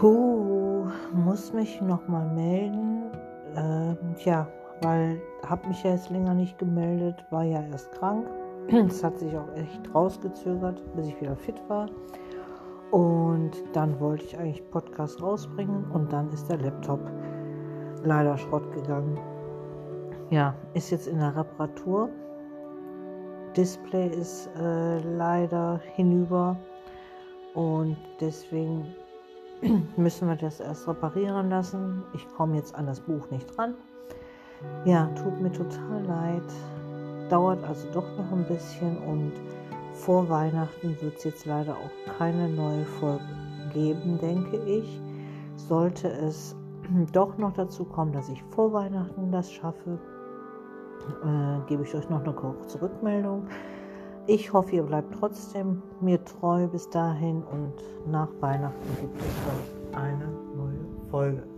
Huh, muss mich nochmal melden. Äh, tja, weil habe mich ja jetzt länger nicht gemeldet, war ja erst krank. Es hat sich auch echt rausgezögert, bis ich wieder fit war. Und dann wollte ich eigentlich Podcast rausbringen und dann ist der Laptop leider Schrott gegangen. Ja, ist jetzt in der Reparatur. Display ist äh, leider hinüber und deswegen müssen wir das erst reparieren lassen. Ich komme jetzt an das Buch nicht dran. Ja, tut mir total leid. Dauert also doch noch ein bisschen und vor Weihnachten wird es jetzt leider auch keine neue Folge geben, denke ich. Sollte es doch noch dazu kommen, dass ich vor Weihnachten das schaffe, äh, gebe ich euch noch eine kurze Rückmeldung. Ich hoffe, ihr bleibt trotzdem mir treu bis dahin und nach Weihnachten gibt es euch eine neue Folge.